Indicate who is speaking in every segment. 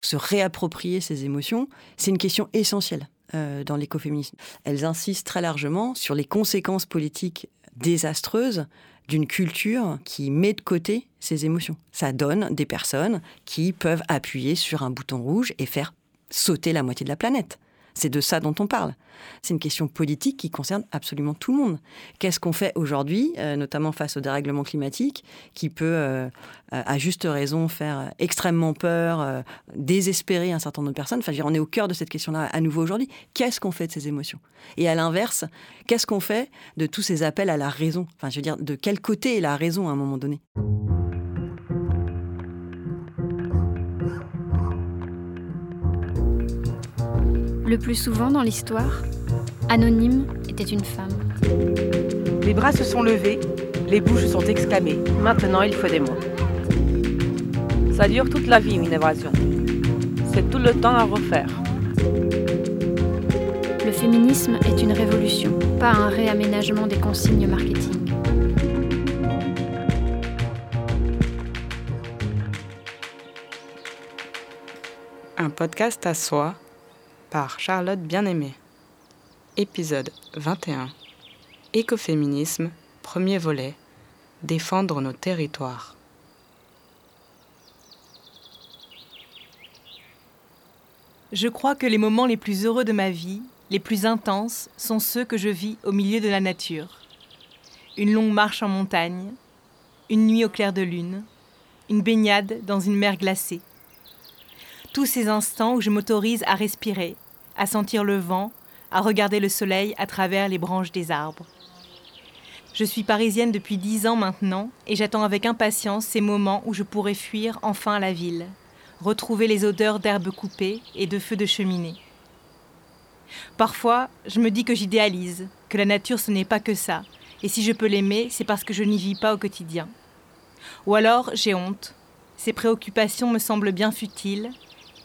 Speaker 1: Se réapproprier ses émotions, c'est une question essentielle euh, dans l'écoféminisme. Elles insistent très largement sur les conséquences politiques désastreuses d'une culture qui met de côté ses émotions. Ça donne des personnes qui peuvent appuyer sur un bouton rouge et faire sauter la moitié de la planète. C'est de ça dont on parle. C'est une question politique qui concerne absolument tout le monde. Qu'est-ce qu'on fait aujourd'hui, euh, notamment face au dérèglement climatique, qui peut, euh, à juste raison, faire extrêmement peur, euh, désespérer un certain nombre de personnes? Enfin, on est au cœur de cette question-là à nouveau aujourd'hui. Qu'est-ce qu'on fait de ces émotions? Et à l'inverse, qu'est-ce qu'on fait de tous ces appels à la raison? Enfin, je veux dire, de quel côté est la raison à un moment donné?
Speaker 2: Le plus souvent dans l'histoire, Anonyme était une femme.
Speaker 3: Les bras se sont levés, les bouches sont exclamées.
Speaker 4: Maintenant, il faut des mots.
Speaker 3: Ça dure toute la vie, une évasion. C'est tout le temps à refaire.
Speaker 2: Le féminisme est une révolution, pas un réaménagement des consignes marketing.
Speaker 5: Un podcast à soi par Charlotte Bien-Aimée. Épisode 21. Écoféminisme, premier volet. Défendre nos territoires.
Speaker 6: Je crois que les moments les plus heureux de ma vie, les plus intenses, sont ceux que je vis au milieu de la nature. Une longue marche en montagne, une nuit au clair de lune, une baignade dans une mer glacée tous ces instants où je m'autorise à respirer, à sentir le vent, à regarder le soleil à travers les branches des arbres. Je suis parisienne depuis dix ans maintenant et j'attends avec impatience ces moments où je pourrai fuir enfin la ville, retrouver les odeurs d'herbes coupées et de feux de cheminée. Parfois, je me dis que j'idéalise, que la nature ce n'est pas que ça, et si je peux l'aimer, c'est parce que je n'y vis pas au quotidien. Ou alors j'ai honte, ces préoccupations me semblent bien futiles,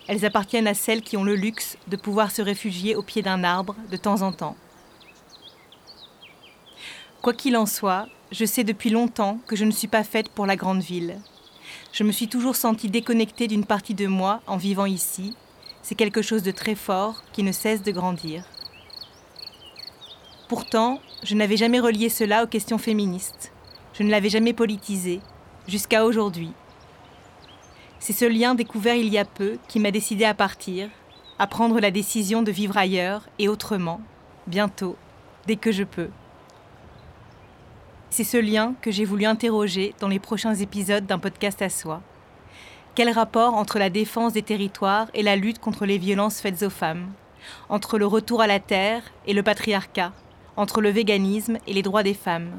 Speaker 6: elles appartiennent à celles qui ont le luxe de pouvoir se réfugier au pied d'un arbre de temps en temps. Quoi qu'il en soit, je sais depuis longtemps que je ne suis pas faite pour la grande ville. Je me suis toujours sentie déconnectée d'une partie de moi en vivant ici. C'est quelque chose de très fort qui ne cesse de grandir. Pourtant, je n'avais jamais relié cela aux questions féministes. Je ne l'avais jamais politisé, jusqu'à aujourd'hui. C'est ce lien découvert il y a peu qui m'a décidé à partir, à prendre la décision de vivre ailleurs et autrement, bientôt, dès que je peux. C'est ce lien que j'ai voulu interroger dans les prochains épisodes d'un podcast à soi. Quel rapport entre la défense des territoires et la lutte contre les violences faites aux femmes? Entre le retour à la terre et le patriarcat? Entre le véganisme et les droits des femmes?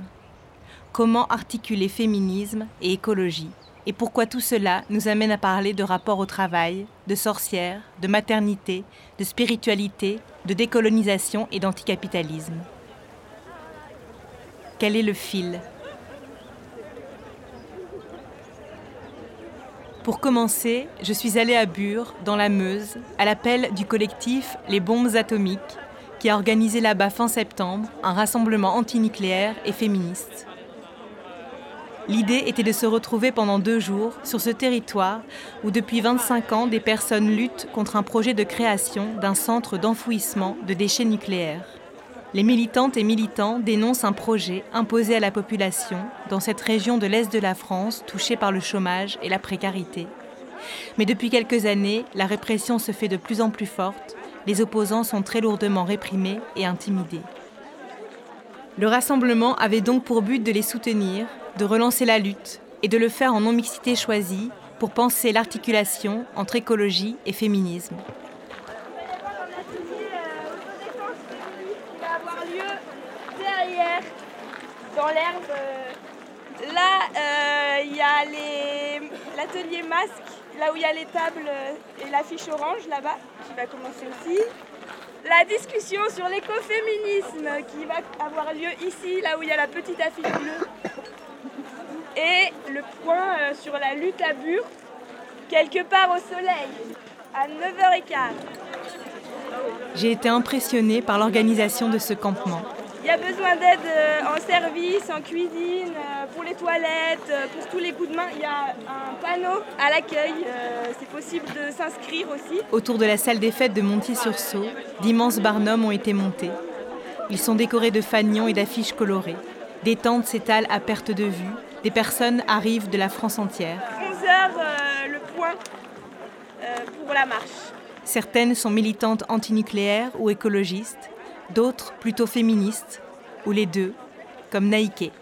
Speaker 6: Comment articuler féminisme et écologie? Et pourquoi tout cela nous amène à parler de rapport au travail, de sorcières, de maternité, de spiritualité, de décolonisation et d'anticapitalisme. Quel est le fil? Pour commencer, je suis allée à Bure, dans la Meuse, à l'appel du collectif Les Bombes Atomiques, qui a organisé là-bas fin septembre un rassemblement antinucléaire et féministe. L'idée était de se retrouver pendant deux jours sur ce territoire où depuis 25 ans des personnes luttent contre un projet de création d'un centre d'enfouissement de déchets nucléaires. Les militantes et militants dénoncent un projet imposé à la population dans cette région de l'Est de la France touchée par le chômage et la précarité. Mais depuis quelques années, la répression se fait de plus en plus forte, les opposants sont très lourdement réprimés et intimidés. Le rassemblement avait donc pour but de les soutenir de relancer la lutte et de le faire en non-mixité choisie pour penser l'articulation entre écologie et féminisme.
Speaker 7: dans l'herbe. Là, euh, il y a l'atelier masque, là où il y a les tables et l'affiche orange là-bas, qui va commencer aussi. La discussion sur l'écoféminisme qui va avoir lieu ici, là où il y a la petite affiche bleue et le point euh, sur la lutte à Bure, quelque part au soleil, à 9h15.
Speaker 6: J'ai été impressionnée par l'organisation de ce campement.
Speaker 7: Il y a besoin d'aide euh, en service, en cuisine, euh, pour les toilettes, pour tous les coups de main. Il y a un panneau à l'accueil. C'est possible de s'inscrire aussi.
Speaker 6: Autour de la salle des fêtes de Montier-sur-Sault, d'immenses barnums ont été montés. Ils sont décorés de fanions et d'affiches colorées. Des tentes s'étalent à perte de vue. Des personnes arrivent de la France entière.
Speaker 7: 11 heures, le point pour la marche.
Speaker 6: Certaines sont militantes antinucléaires ou écologistes d'autres plutôt féministes, ou les deux, comme Naïké.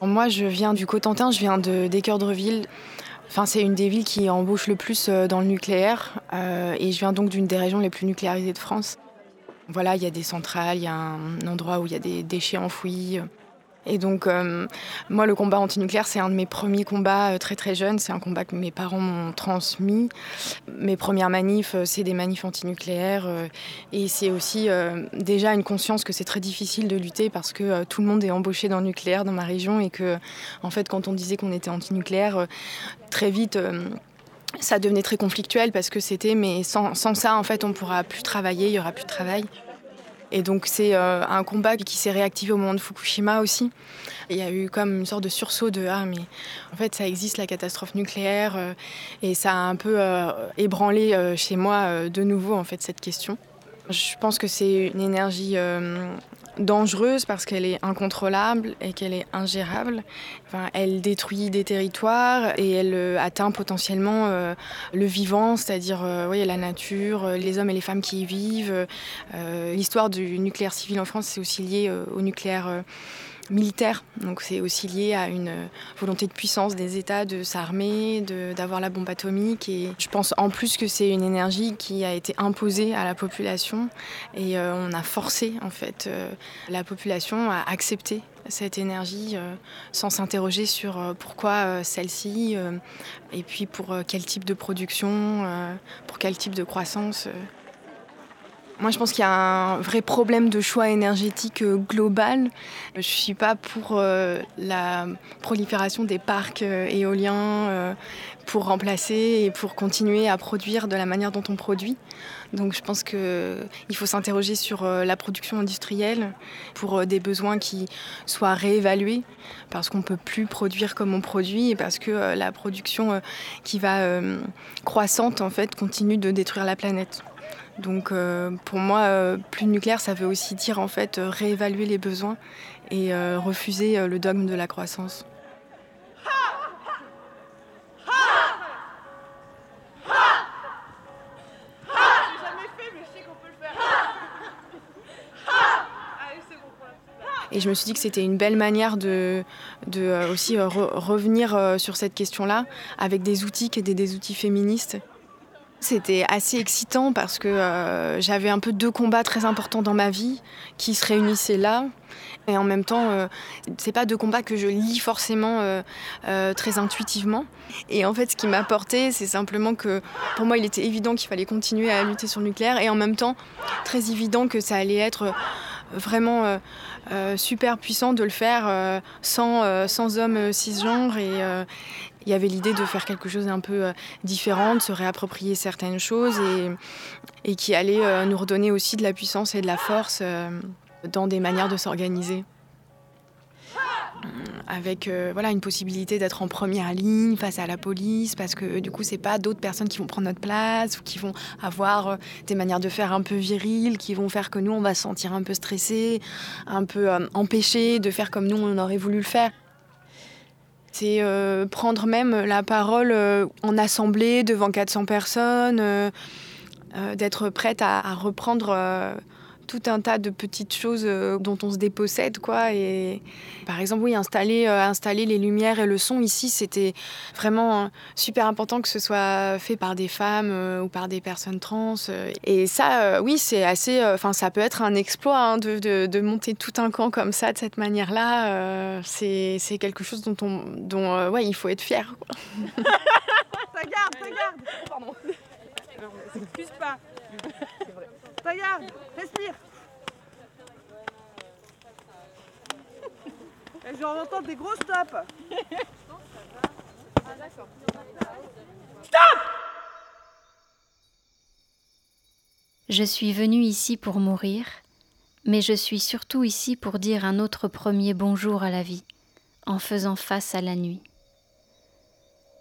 Speaker 4: Moi, je viens du Cotentin, je viens de d'Équeurdreville. Enfin, c'est une des villes qui embauche le plus euh, dans le nucléaire, euh, et je viens donc d'une des régions les plus nucléarisées de France. Voilà, il y a des centrales, il y a un endroit où il y a des déchets enfouis. Et donc, euh, moi, le combat antinucléaire, c'est un de mes premiers combats euh, très très jeunes. C'est un combat que mes parents m'ont transmis. Mes premières manifs, euh, c'est des manifs antinucléaires. et c'est aussi déjà une conscience que c'est très difficile de lutter parce que tout le monde est embauché dans le nucléaire dans ma région et que, en fait, quand on disait qu'on était antinucléaire, très vite ça devenait très conflictuel parce que c'était mais sans, sans, ça en fait on pourra plus travailler, il y aura plus de travail. Et donc c'est euh, un combat qui s'est réactivé au moment de Fukushima aussi. Il y a eu comme une sorte de sursaut de ah mais en fait ça existe la catastrophe nucléaire euh, et ça a un peu euh, ébranlé chez moi de nouveau en fait cette question. Je pense que c'est une énergie dangereuse parce qu'elle est incontrôlable et qu'elle est ingérable. Enfin, elle détruit des territoires et elle euh, atteint potentiellement euh, le vivant, c'est-à-dire euh, la nature, les hommes et les femmes qui y vivent. L'histoire du nucléaire civil en France, c'est aussi lié au nucléaire militaire. Donc c'est aussi lié à une volonté de puissance des États de s'armer, d'avoir la bombe atomique. Et je pense en plus que c'est une énergie qui a été imposée à la population et euh, on a forcé en fait euh, la population à accepter cette énergie euh, sans s'interroger sur pourquoi celle-ci et puis pour quel type de production, pour quel type de croissance. Moi, je pense qu'il y a un vrai problème de choix énergétique euh, global. Je ne suis pas pour euh, la prolifération des parcs euh, éoliens pour remplacer et pour continuer à produire de la manière dont on produit. Donc je pense qu'il faut s'interroger sur la production industrielle pour des besoins qui soient réévalués parce qu'on ne peut plus produire comme on produit et parce que la production qui va croissante en fait continue de détruire la planète. Donc euh, pour moi, euh, plus nucléaire, ça veut aussi dire en fait euh, réévaluer les besoins et refuser le dogme de la croissance. Et je me suis dit que c'était une belle manière de, aussi revenir sur cette question-là avec des outils qui étaient des outils féministes c'était assez excitant parce que euh, j'avais un peu deux combats très importants dans ma vie qui se réunissaient là. Et en même temps, euh, c'est pas deux combats que je lis forcément euh, très intuitivement. Et en fait, ce qui m'a porté, c'est simplement que pour moi, il était évident qu'il fallait continuer à lutter sur le nucléaire et en même temps, très évident que ça allait être vraiment super puissant de le faire sans, sans hommes cisgenres et, il y avait l'idée de faire quelque chose d'un peu euh, différent, de se réapproprier certaines choses et, qui allait euh, nous redonner aussi de la puissance et de la force euh, dans des manières de s'organiser. Avec voilà une possibilité d'être en première ligne face à la police parce que du coup c'est pas d'autres personnes qui vont prendre notre place ou qui vont avoir des manières de faire un peu viriles qui vont faire que nous on va se sentir un peu stressé un peu empêché de faire comme nous on aurait voulu le faire c'est euh, prendre même la parole euh, en assemblée devant 400 personnes, euh, d'être prête à, reprendre tout un tas de petites choses dont on se dépossède quoi. Et par exemple oui installer installer les lumières et le son ici c'était vraiment super important que ce soit fait par des femmes ou par des personnes trans. Et ça oui c'est assez enfin ça peut être un exploit hein, de, de, monter tout un camp comme ça de cette manière là c'est quelque chose dont on dont ouais il faut être fier quoi.
Speaker 7: ça garde ça garde. Pardon. Excuse pas Regarde, respire. Des gros stops. Stop
Speaker 2: Je suis venue ici pour mourir, mais je suis surtout ici pour dire un autre premier bonjour à la vie, en faisant face à la nuit.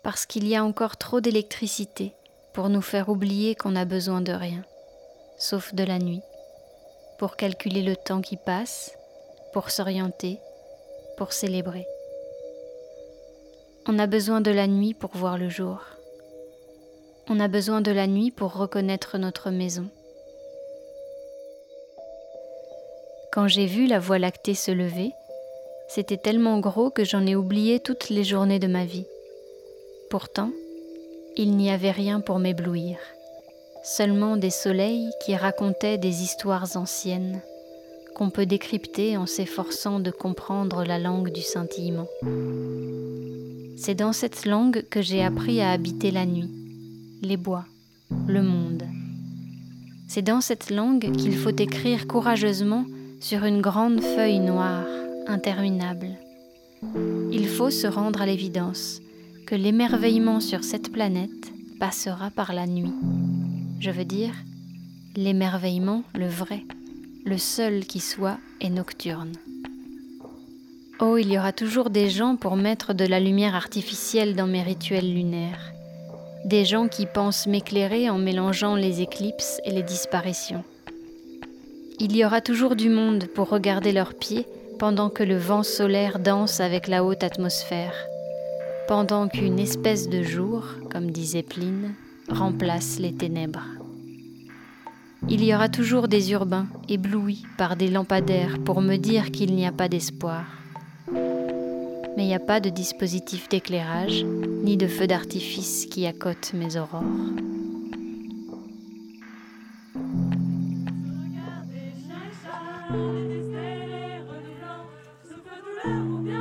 Speaker 2: Parce qu'il y a encore trop d'électricité pour nous faire oublier qu'on a besoin de rien, sauf de la nuit, pour calculer le temps qui passe, pour s'orienter, pour célébrer. On a besoin de la nuit pour voir le jour. On a besoin de la nuit pour reconnaître notre maison. Quand j'ai vu la Voie lactée se lever, c'était tellement gros que j'en ai oublié toutes les journées de ma vie. Pourtant, il n'y avait rien pour m'éblouir, seulement des soleils qui racontaient des histoires anciennes peut décrypter en s'efforçant de comprendre la langue du scintillement. C'est dans cette langue que j'ai appris à habiter la nuit, les bois, le monde. C'est dans cette langue qu'il faut écrire courageusement sur une grande feuille noire, interminable. Il faut se rendre à l'évidence que l'émerveillement sur cette planète passera par la nuit. Je veux dire, l'émerveillement, le vrai, le seul qui soit, est nocturne. Oh, il y aura toujours des gens pour mettre de la lumière artificielle dans mes rituels lunaires. Des gens qui pensent m'éclairer en mélangeant les éclipses et les disparitions. Il y aura toujours du monde pour regarder leurs pieds pendant que le vent solaire danse avec la haute atmosphère, pendant qu'une espèce de jour, comme disait Pline, remplace les ténèbres. Il y aura toujours des urbains éblouis par des lampadaires pour me dire qu'il n'y a pas d'espoir. Mais il n'y a pas de dispositif d'éclairage, ni de feu d'artifice qui accote mes aurores.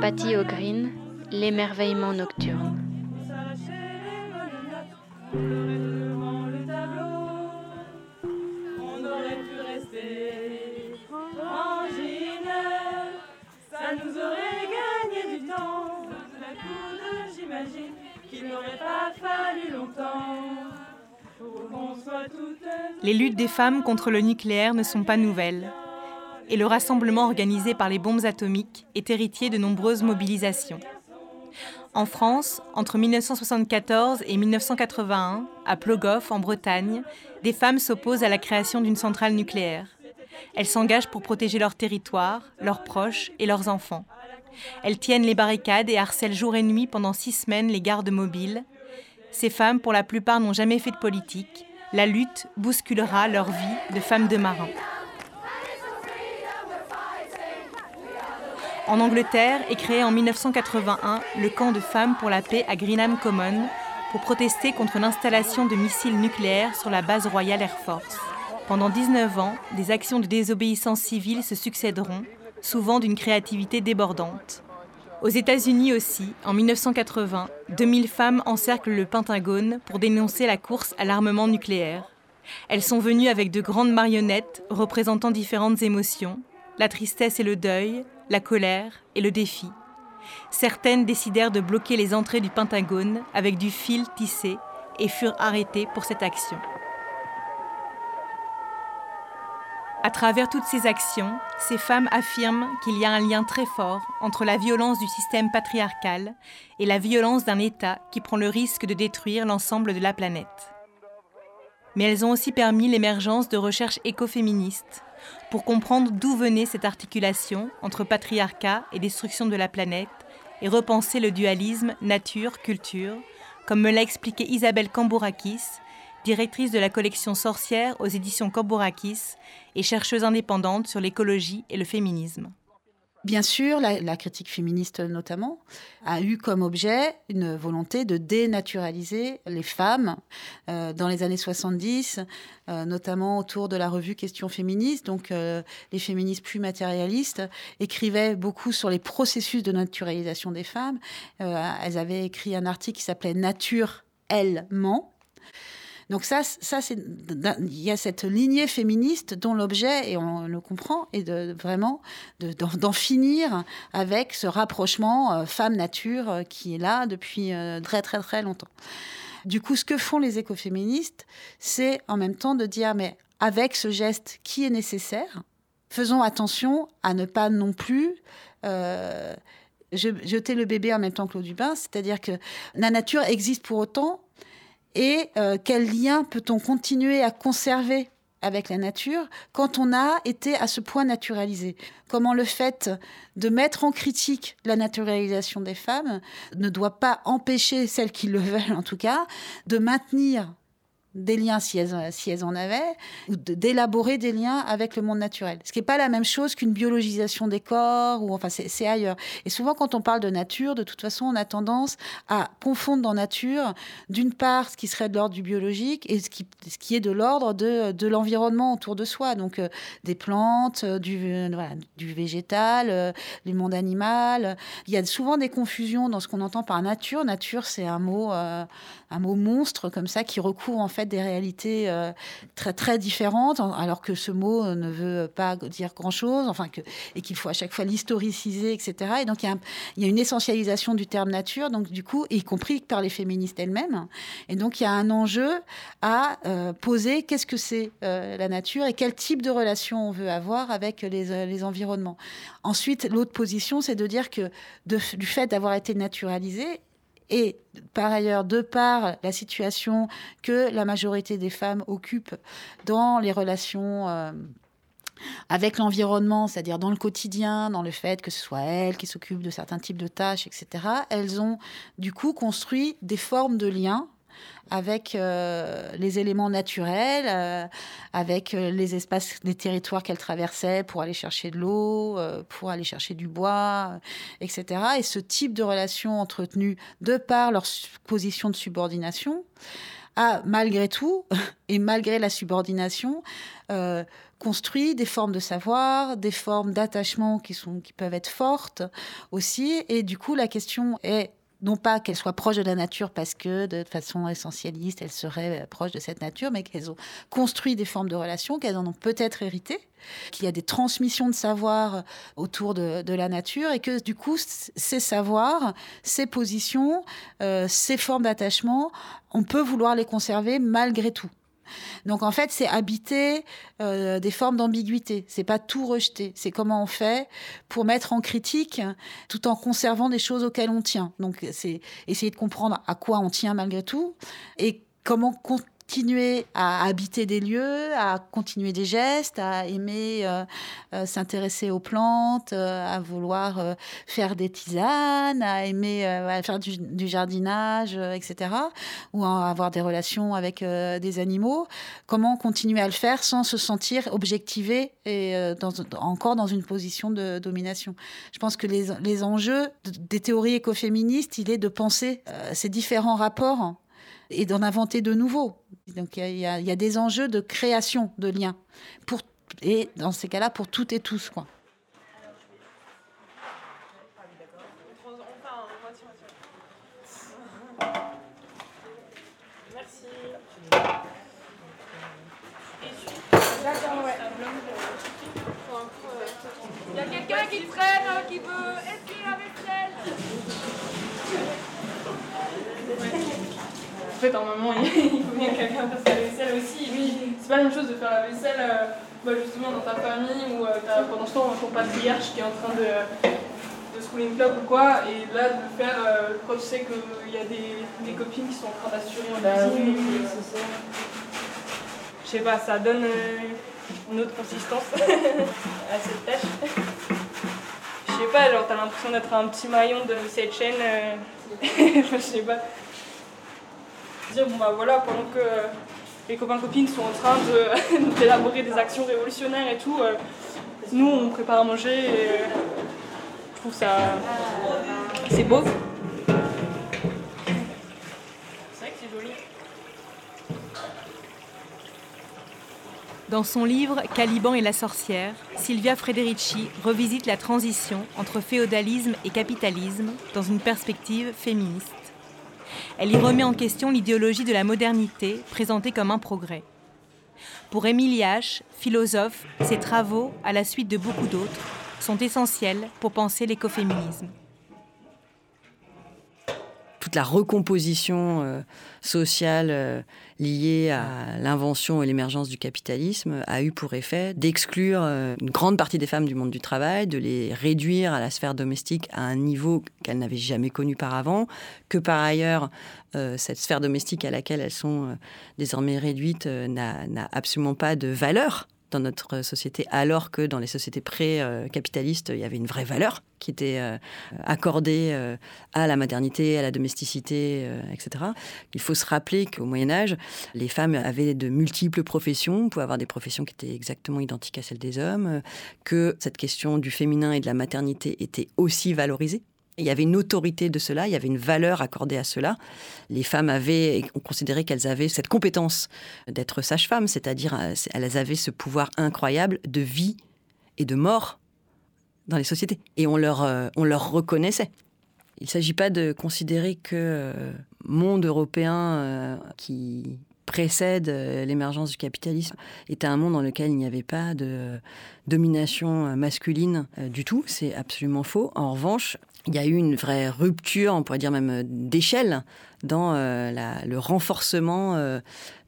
Speaker 2: Patty O'Green, L'émerveillement nocturne.
Speaker 6: Les luttes des femmes contre le nucléaire ne sont pas nouvelles et le rassemblement organisé par les bombes atomiques est héritier de nombreuses mobilisations. En France, entre 1974 et 1981, à Plogoff, en Bretagne, des femmes s'opposent à la création d'une centrale nucléaire. Elles s'engagent pour protéger leur territoire, leurs proches et leurs enfants. Elles tiennent les barricades et harcèlent jour et nuit pendant six semaines les gardes mobiles. Ces femmes, pour la plupart, n'ont jamais fait de politique. La lutte bousculera leur vie de femmes de marins. En Angleterre est créé en 1981 le camp de femmes pour la paix à Greenham Common pour protester contre l'installation de missiles nucléaires sur la base Royal Air Force. Pendant 19 ans, des actions de désobéissance civile se succéderont, souvent d'une créativité débordante. Aux États-Unis aussi, en 1980, 2000 femmes encerclent le Pentagone pour dénoncer la course à l'armement nucléaire. Elles sont venues avec de grandes marionnettes représentant différentes émotions, la tristesse et le deuil, la colère et le défi. Certaines décidèrent de bloquer les entrées du Pentagone avec du fil tissé et furent arrêtées pour cette action. À travers toutes ces actions, ces femmes affirment qu'il y a un lien très fort entre la violence du système patriarcal et la violence d'un État qui prend le risque de détruire l'ensemble de la planète. Mais elles ont aussi permis l'émergence de recherches écoféministes pour comprendre d'où venait cette articulation entre patriarcat et destruction de la planète et repenser le dualisme nature-culture, comme me l'a expliqué Isabelle Kambourakis, directrice de la collection Sorcière aux éditions Kambourakis et chercheuse indépendante sur l'écologie et le féminisme.
Speaker 8: Bien sûr, la, critique féministe notamment a eu comme objet une volonté de dénaturaliser les femmes euh, dans les années 70, euh, notamment autour de la revue Questions féministes. Donc, euh, les féministes plus matérialistes écrivaient beaucoup sur les processus de naturalisation des femmes. elles avaient écrit un article qui s'appelait Nature, elle ment donc ça, ça c'est il y a cette lignée féministe dont l'objet, et on le comprend, est de vraiment d'en finir avec ce rapprochement euh, femme-nature euh, qui est là depuis euh, très très très longtemps. Du coup, ce que font les écoféministes, c'est en même temps de dire mais avec ce geste qui est nécessaire. Faisons attention à ne pas non plus jeter le bébé en même temps que l'eau du bain, c'est-à-dire que la nature existe pour autant, et euh, quel lien peut-on continuer à conserver avec la nature quand on a été à ce point naturalisé? Comment le fait de mettre en critique la naturalisation des femmes ne doit pas empêcher celles qui le veulent en tout cas de maintenir des liens si elles, si elles en avaient, ou d'élaborer des liens avec le monde naturel. Ce qui n'est pas la même chose qu'une biologisation des corps, ou enfin c'est ailleurs. Et souvent quand on parle de nature, de toute façon, on a tendance à confondre dans nature, d'une part, ce qui serait de l'ordre du biologique et ce qui, ce qui est de l'ordre de, de l'environnement autour de soi. Donc euh, des plantes, euh, du, euh, du végétal, du monde animal. Il y a souvent des confusions dans ce qu'on entend par nature. Nature, c'est un mot, un mot monstre comme ça qui recouvre en fait des réalités euh, très très différentes, alors que ce mot ne veut pas dire grand chose, enfin que et qu'il faut à chaque fois l'historiciser, etc. Et donc il y, a une essentialisation du terme nature, donc du coup, y compris par les féministes elles-mêmes. Et donc il y a un enjeu à euh, poser qu'est-ce que c'est euh, la nature et quel type de relation on veut avoir avec les, les environnements. Ensuite, l'autre position, c'est de dire que de, du fait d'avoir été naturalisé, et par ailleurs, de par la situation que la majorité des femmes occupent dans les relations euh, avec l'environnement, c'est-à-dire dans le quotidien, dans le fait que ce soit elles qui s'occupent de certains types de tâches, etc., elles ont du coup construit des formes de liens avec euh, les éléments naturels, euh, avec euh, les espaces, les territoires qu'elle traversait pour aller chercher de l'eau, pour aller chercher du bois, etc. Et ce type de relation entretenue de par leur position de subordination a, malgré tout, et malgré la subordination, construit des formes de savoir, des formes d'attachement qui, sont, qui peuvent être fortes aussi. Et du coup, la question est non pas qu'elles soient proches de la nature parce que de façon essentialiste, elles seraient proches de cette nature, mais qu'elles ont construit des formes de relations, qu'elles en ont peut-être hérité, qu'il y a des transmissions de savoir autour de, la nature et que du coup, ces savoirs, ces positions, euh, ces formes d'attachement, on peut vouloir les conserver malgré tout. Donc en fait, c'est habiter euh, des formes d'ambiguïté. C'est pas tout rejeter. C'est comment on fait pour mettre en critique tout en conservant des choses auxquelles on tient. Donc c'est essayer de comprendre à quoi on tient malgré tout et comment continuer à habiter des lieux, à continuer des gestes, à aimer euh, euh, s'intéresser aux plantes, euh, à vouloir faire des tisanes, à aimer faire du, jardinage, etc. Ou avoir des relations avec des animaux. Comment continuer à le faire sans se sentir objectivé et encore dans une position de domination? Je pense que les, les enjeux des théories écoféministes, il est de penser ces différents rapports et d'en inventer de nouveaux. Donc il y, a des enjeux de création de liens, pour, et dans ces cas-là, pour toutes et tous. Quoi.
Speaker 7: Merci. Il y a quelqu'un qui traîne, qui veut essayer la vaisselle
Speaker 9: fait, normalement, il faut bien que quelqu'un fasse la vaisselle aussi. Oui, c'est pas la même chose de faire la vaisselle euh, bah, justement dans ta famille où euh, t'as pendant ce temps ton patriarche qui est en train de, de se rouler une clope ou quoi, et là de le faire euh, quand tu sais qu'il y a des, des, copines qui sont en train d'assurer en bah cuisine. Oui, Je sais pas, ça donne une autre consistance à cette tâche. Je sais pas, genre t'as l'impression d'être un petit maillon de cette chaîne. je sais pas dire bon bah voilà pendant que les copains copines sont en train d'élaborer des actions révolutionnaires et tout, euh, nous on prépare à manger et euh, je trouve ça c'est beau. C'est vrai que c'est joli.
Speaker 6: Dans son livre Caliban et la sorcière, Silvia Frederici revisite la transition entre féodalisme et capitalisme dans une perspective féministe. Elle y remet en question l'idéologie de la modernité présentée comme un progrès. Pour Émilie H., philosophe, ses travaux, à la suite de beaucoup d'autres, sont essentiels pour penser l'écoféminisme.
Speaker 1: Tout toute la recomposition euh, sociale euh, liée à l'invention et l'émergence du capitalisme a eu pour effet d'exclure euh, une grande partie des femmes du monde du travail, de les réduire à la sphère domestique à un niveau qu'elles n'avaient jamais connu par avant, que par ailleurs cette sphère domestique à laquelle elles sont désormais réduites n'a absolument pas de valeur dans notre société, alors que dans les sociétés pré-capitalistes, il y avait une vraie valeur qui était euh, accordée euh, à la maternité, à la domesticité, euh, etc. Il faut se rappeler qu'au Moyen Âge, les femmes avaient de multiples professions, pouvaient avoir des professions qui étaient exactement identiques à celles des hommes, que cette question du féminin et de la maternité était aussi valorisée il y avait une autorité de cela, il y avait une valeur accordée à cela. Les femmes avaient, on considérait qu'elles avaient cette compétence d'être sage-femme, c'est-à-dire euh, elles avaient ce pouvoir incroyable de vie et de mort dans les sociétés. Et on leur, euh, on leur reconnaissait. Il ne s'agit pas de considérer que euh, monde européen qui précède l'émergence du capitalisme était un monde dans lequel il n'y avait pas de domination masculine du tout. C'est absolument faux. En revanche, il y a eu une vraie rupture, on pourrait dire même euh, d'échelle, dans euh, le renforcement euh,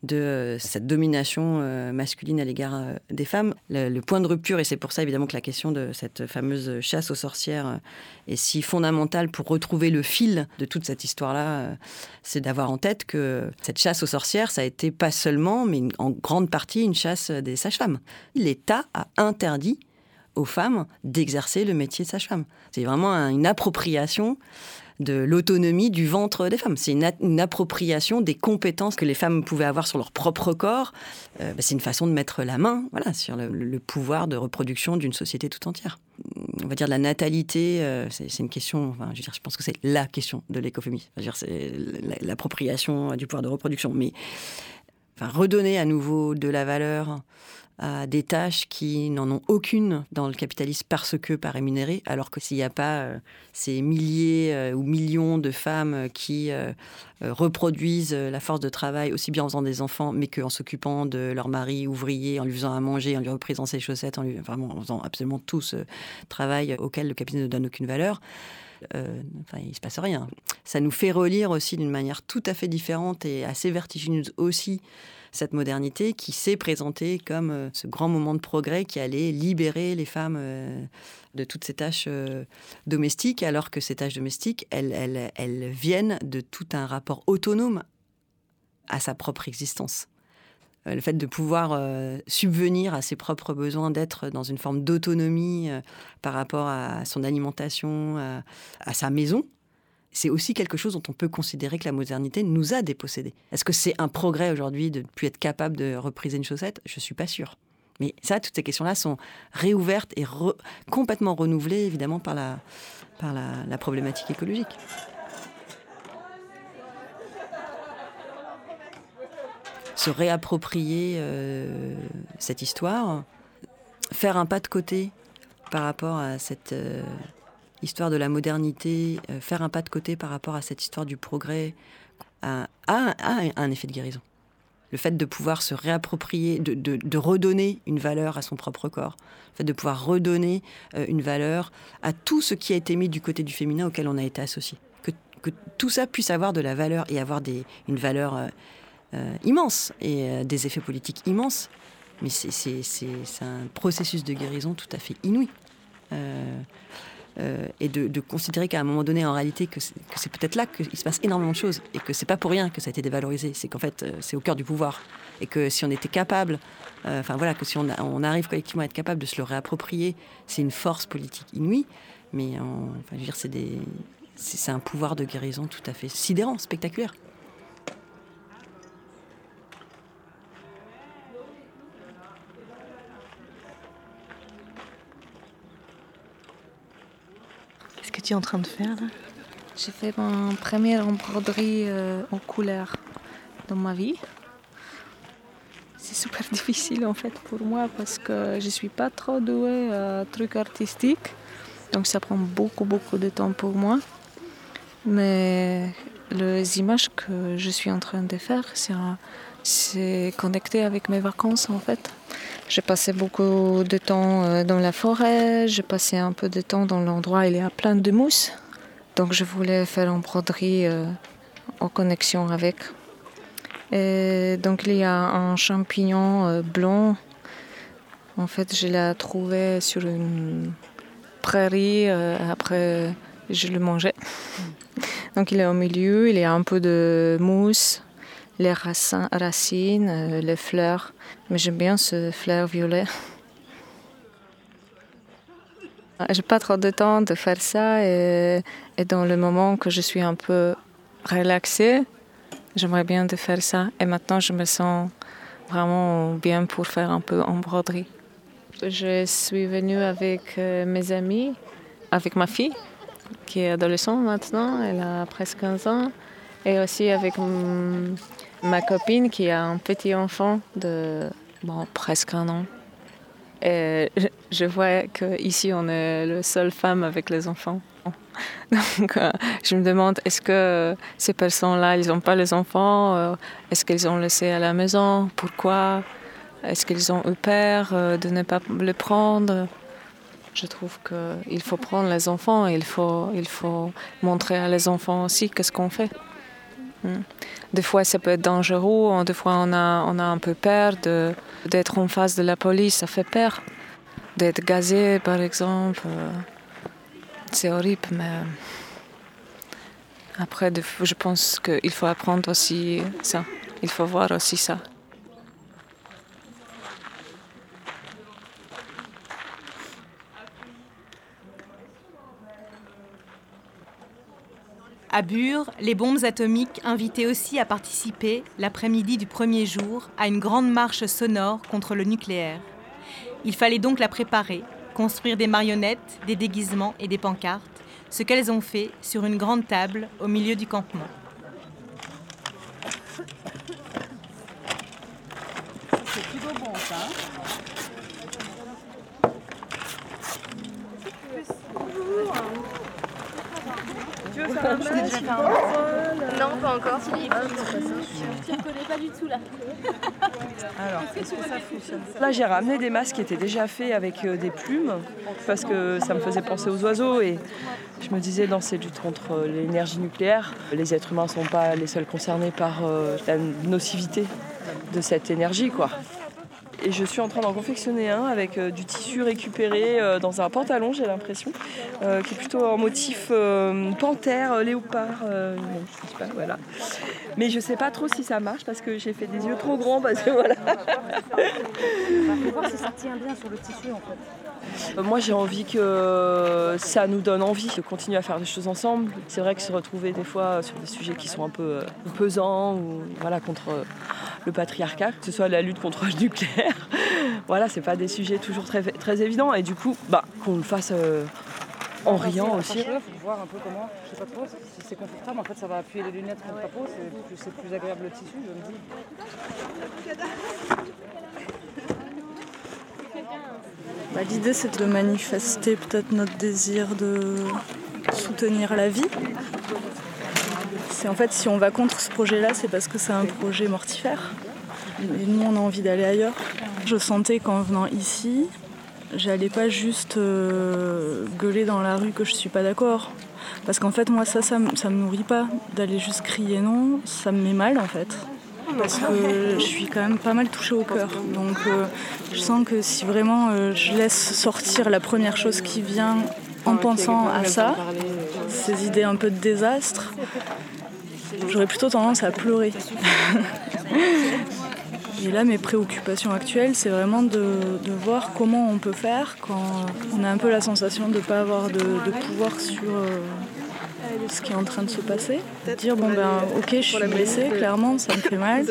Speaker 1: de cette domination masculine à l'égard des femmes. Le, point de rupture, et c'est pour ça évidemment que la question de cette fameuse chasse aux sorcières est si fondamentale pour retrouver le fil de toute cette histoire-là, c'est d'avoir en tête que cette chasse aux sorcières, ça a été pas seulement, mais en grande partie une chasse des sages-femmes. L'État a interdit aux femmes d'exercer le métier de sage-femme. C'est vraiment une appropriation de l'autonomie du ventre des femmes. C'est une, appropriation des compétences que les femmes pouvaient avoir sur leur propre corps. Euh, bah, c'est une façon de mettre la main voilà, sur le, pouvoir de reproduction d'une société tout entière. On va dire la natalité, euh, c'est une question, enfin, je, pense que c'est la question de l'écoféminisme. C'est l'appropriation du pouvoir de reproduction. Mais redonner à nouveau de la valeur à des tâches qui n'en ont aucune dans le capitalisme parce que pas rémunérées, alors que s'il n'y a pas euh, ces milliers euh, ou millions de femmes qui euh, reproduisent la force de travail aussi bien en faisant des enfants, mais qu'en s'occupant de leur mari ouvrier, en lui faisant à manger, en lui reprisant ses chaussettes, en, faisant absolument tout ce travail auquel le capitalisme ne donne aucune valeur, enfin, il ne se passe rien. Ça nous fait relire aussi d'une manière tout à fait différente et assez vertigineuse aussi cette modernité qui s'est présentée comme euh, ce grand moment de progrès qui allait libérer les femmes euh, de toutes ces tâches euh, domestiques, alors que ces tâches domestiques, elles, elles, elles viennent de tout un rapport autonome à sa propre existence. Le fait de pouvoir subvenir à ses propres besoins, d'être dans une forme d'autonomie par rapport à son alimentation, à, sa maison, c'est aussi quelque chose dont on peut considérer que la modernité nous a dépossédés. Est-ce que c'est un progrès aujourd'hui de ne plus être capable de repriser une chaussette? Je ne suis pas sûre. Mais ça, toutes ces questions-là sont réouvertes et complètement renouvelées, évidemment, par la, par la, problématique écologique. Se réapproprier euh, cette histoire, faire un pas de côté par rapport à cette... Euh, histoire de la modernité, euh, faire un pas de côté par rapport à cette histoire du progrès, a, un effet de guérison. Le fait de pouvoir se réapproprier, de, redonner une valeur à son propre corps, le fait de pouvoir redonner euh, une valeur à tout ce qui a été mis du côté du féminin auquel on a été associé. Que, tout ça puisse avoir de la valeur et avoir des, une valeur euh, immense et des effets politiques immenses. Mais c'est un processus de guérison tout à fait inouï. Euh, et de, considérer qu'à un moment donné, en réalité, que c'est peut-être là qu'il se passe énormément de choses et que c'est pas pour rien que ça a été dévalorisé. C'est qu'en fait, euh, c'est au cœur du pouvoir et que si on était capable, euh, enfin voilà, que si on, arrive collectivement à être capable de se le réapproprier, c'est une force politique inouïe. Mais je veux dire, c'est un pouvoir de guérison tout à fait sidérant, spectaculaire.
Speaker 10: En train de faire J'ai fait ma première embroderie euh, en couleur dans ma vie. C'est super difficile en fait pour moi parce que je suis pas trop douée à trucs artistiques. Donc ça prend beaucoup beaucoup de temps pour moi. Mais les images que je suis en train de faire, c'est connecté avec mes vacances en fait. J'ai passé beaucoup de temps euh, dans la forêt, j'ai passé un peu de temps dans l'endroit où il y a plein de mousse. Donc je voulais faire une broderie euh, en connexion avec. Et donc il y a un champignon euh, blanc. En fait, je l'ai trouvé sur une prairie. Après, je le mangeais. Donc il est au milieu, il y a un peu de mousse, les racines, euh, les fleurs. Mais j'aime bien ce fleur violet. J'ai pas trop de temps de faire ça et, et, dans le moment que je suis un peu relaxée, j'aimerais bien de faire ça. Et maintenant, je me sens vraiment bien pour faire un peu en broderie. Je suis venue avec euh, mes amis, avec ma fille qui est adolescente maintenant, elle a presque 15 ans, et aussi avec ma copine qui a un petit enfant de bon, presque un an. Et je vois qu'ici, on est la seule femme avec les enfants. Donc, euh, je me demande, est-ce que ces personnes-là, ils n'ont pas les enfants euh, Est-ce qu'ils ont laissé à la maison Pourquoi Est-ce qu'ils ont eu peur euh, de ne pas les prendre? Je trouve qu'il faut prendre les enfants, il faut, il faut montrer à les enfants aussi qu'est-ce qu'on fait. Hmm. Des fois, ça peut être dangereux, des fois, on a, on a un peu peur d'être en face de la police, ça fait peur. D'être gazé, par exemple, euh, c'est horrible, mais après, je pense qu'il faut apprendre aussi ça. Il faut voir aussi ça.
Speaker 6: À Bure, les bombes atomiques invitaient aussi à participer, l'après-midi du premier jour, à une grande marche sonore contre le nucléaire. Il fallait donc la préparer, construire des marionnettes, des déguisements et des pancartes, ce qu'elles ont fait sur une grande table au milieu du campement. C'est plutôt bon ça.
Speaker 7: Tu veux faire un match Non, pas encore. Je ne connais pas du tout là.
Speaker 11: Alors, est-ce que ça fonctionne Là, j'ai ramené des masques qui étaient déjà faits avec euh, des plumes parce que ça me faisait penser aux oiseaux et je me disais dans ces luttes contre l'énergie nucléaire, les êtres humains ne sont pas les seuls concernés par euh, la nocivité de cette énergie, quoi. Et je suis en train d'en confectionner un avec euh, du tissu récupéré euh, dans un pantalon, j'ai l'impression, euh, qui est plutôt en motif panthère, léopard. je sais pas, voilà. Mais je sais pas trop si ça marche parce que j'ai fait des yeux trop grands parce que voilà.
Speaker 12: On va voir si ça tient bien sur le tissu en fait.
Speaker 11: Moi j'ai envie que ça nous donne envie de continuer à faire des choses ensemble. C'est vrai que se retrouver des fois sur des sujets qui sont un peu pesants ou voilà contre le patriarcat, que ce soit la lutte contre le nucléaire. voilà, c'est pas des sujets toujours très, très évidents. Et du coup, bah, qu'on le fasse euh, en riant aussi.
Speaker 12: Il faut voir un peu comment, je sais pas trop, si c'est confortable, en fait ça va appuyer les lunettes contre ta peau, c'est plus, plus agréable le tissu, je me dis.
Speaker 13: Bah, L'idée c'est de manifester peut-être notre désir de soutenir la vie en fait, si on va contre ce projet-là, c'est parce que c'est un projet mortifère. Et nous, on a envie d'aller ailleurs. Je sentais qu'en venant ici, j'allais pas juste euh, gueuler dans la rue que je suis pas d'accord. Parce qu'en fait, moi, ça, ça, ça me nourrit pas. D'aller juste crier non, ça me met mal en fait. Parce que je suis quand même pas mal touchée au cœur. Donc euh, je sens que si vraiment euh, je laisse sortir la première chose qui vient en pensant à ça, ces idées un peu de désastre, j'aurais plutôt tendance à pleurer. Et là, mes préoccupations actuelles, c'est vraiment de, voir comment on peut faire quand on a un peu la sensation de ne pas avoir de, pouvoir sur euh, ce qui est en train de se passer. Dire, bon ben ok, je suis blessée, clairement, ça me fait mal.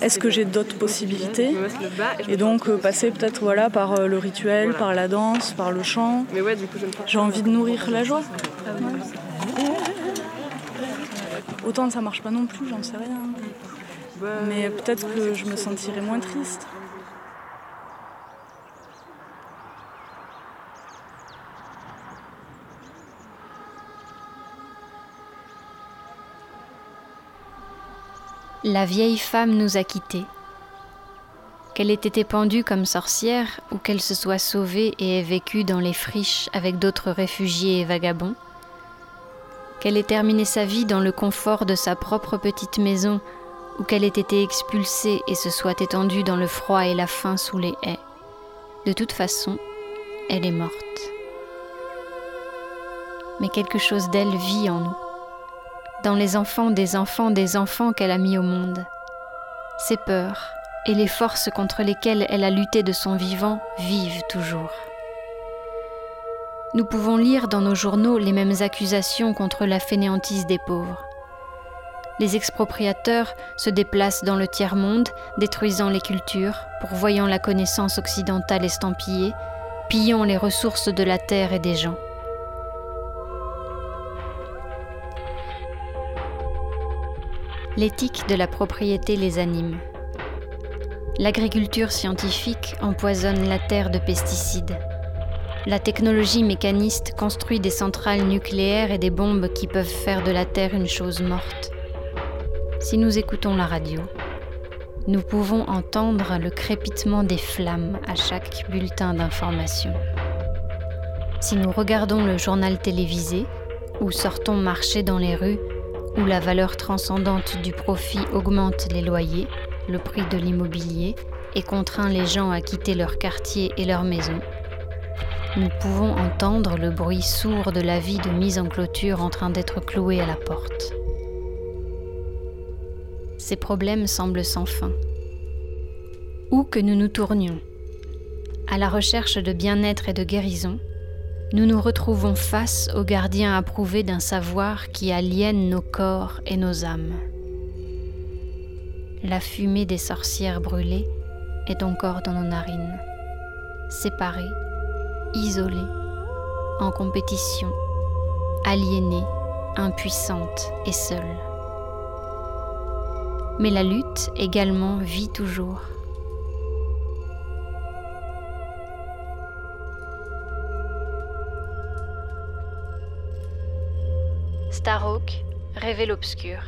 Speaker 13: Est-ce que j'ai d'autres possibilités Et donc euh, passer peut-être voilà, par euh, le rituel, par la danse, par le chant. J'ai envie de nourrir la joie. Autant ça marche pas non plus, j'en sais rien. Mais peut-être que je me sentirais moins triste.
Speaker 2: La vieille femme nous a quittés. Qu'elle ait été pendue comme sorcière ou qu'elle se soit sauvée et ait vécu dans les friches avec d'autres réfugiés et vagabonds, qu'elle ait terminé sa vie dans le confort de sa propre petite maison, ou qu'elle ait été expulsée et se soit étendue dans le froid et la faim sous les haies. De toute façon, elle est morte. Mais quelque chose d'elle vit en nous, dans les enfants des enfants des enfants qu'elle a mis au monde. Ses peurs et les forces contre lesquelles elle a lutté de son vivant vivent toujours. Nous pouvons lire dans nos journaux les mêmes accusations contre la fainéantise des pauvres. Les expropriateurs se déplacent dans le tiers-monde, détruisant les cultures, pourvoyant la connaissance occidentale estampillée, pillant les ressources de la terre et des gens. L'éthique de la propriété les anime. L'agriculture scientifique empoisonne la terre de pesticides. La technologie mécaniste construit des centrales nucléaires et des bombes qui peuvent faire de la terre une chose morte. Si nous écoutons la radio, nous pouvons entendre le crépitement des flammes à chaque bulletin d'information. Si nous regardons le journal télévisé ou sortons marcher dans les rues où la valeur transcendante du profit augmente les loyers, le prix de l'immobilier et contraint les gens à quitter leur quartier et leur maison, nous pouvons entendre le bruit sourd de la vie de mise en clôture en train d'être clouée à la porte ces problèmes semblent sans fin. Où que nous nous tournions, à la recherche de bien-être et de guérison, nous nous retrouvons face aux gardiens approuvés d'un savoir qui aliène nos corps et nos âmes. La fumée des sorcières brûlées est encore dans nos narines, séparées, isolées, en compétition, aliénées, impuissantes et seules. Mais la lutte également vit toujours. Starhawk, révèle l'obscur.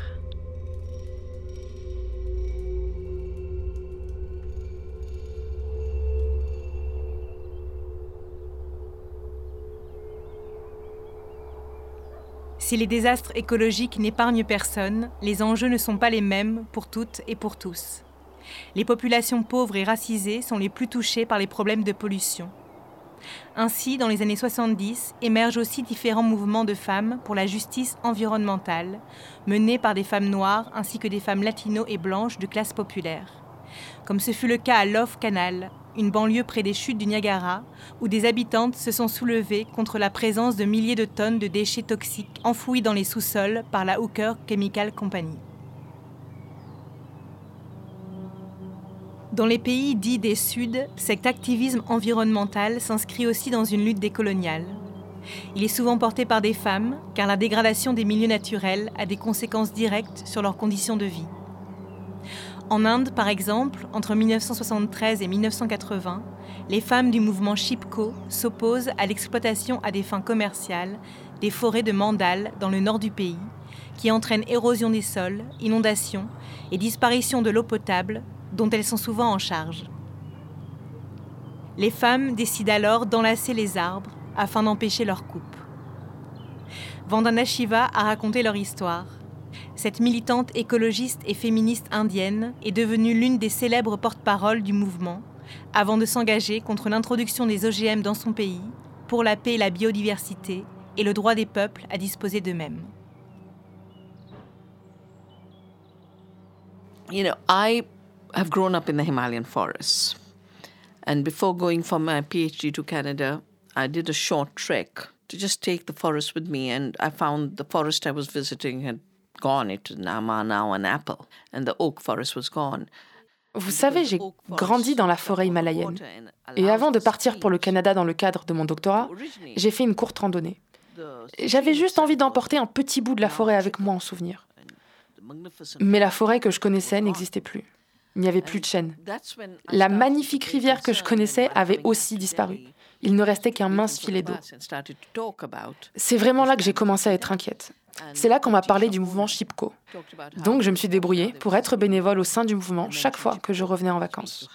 Speaker 6: Si les désastres écologiques n'épargnent personne, les enjeux ne sont pas les mêmes pour toutes et pour tous. Les populations pauvres et racisées sont les plus touchées par les problèmes de pollution. Ainsi, dans les années 70, émergent aussi différents mouvements de femmes pour la justice environnementale, menés par des femmes noires ainsi que des femmes latino et blanches de classe populaire. Comme ce fut le cas à Love Canal, une banlieue près des chutes du Niagara, où des habitantes se sont soulevées contre la présence de milliers de tonnes de déchets toxiques enfouis dans les sous-sols par la Hooker Chemical Company. Dans les pays dits des Suds, cet activisme environnemental s'inscrit aussi dans une lutte décoloniale. Il est souvent porté par des femmes, car la dégradation des milieux naturels a des conséquences directes sur leurs conditions de vie. En Inde, par exemple, entre 1973 et 1980, les femmes du mouvement Chipko s'opposent à l'exploitation à des fins commerciales des forêts de mandal dans le nord du pays, qui entraînent érosion des sols, inondations et disparition de l'eau potable, dont elles sont souvent en charge. Les femmes décident alors d'enlacer les arbres afin d'empêcher leur coupe. Vandana Shiva a raconté leur histoire cette militante écologiste et féministe indienne est devenue l'une des célèbres porte-paroles du mouvement, avant de s'engager contre l'introduction des OGM dans son pays, pour la paix et la biodiversité et le droit des peuples à disposer d'eux-mêmes.
Speaker 14: Have grown up in the Himalayan forests. And before going for my PhD to Canada, I did a short trek to just take the forest with me. And I found the forest I was visiting had gone. It Nama now an apple, and the oak forest was gone.
Speaker 15: Vous savez, j'ai grandi dans la forêt himalayenne. Et avant de partir pour le Canada dans le cadre de mon doctorat, j'ai fait une courte randonnée. J'avais juste envie d'emporter un petit bout de la forêt avec moi en souvenir. Mais la forêt que je connaissais n'existait plus. Il n'y avait plus de chênes. La magnifique rivière que je connaissais avait aussi disparu. Il ne restait qu'un mince filet d'eau. C'est vraiment là que j'ai commencé à être inquiète. C'est là qu'on m'a parlé du mouvement Chipko. Donc je me suis débrouillée pour être bénévole au sein du mouvement chaque fois que je revenais en vacances.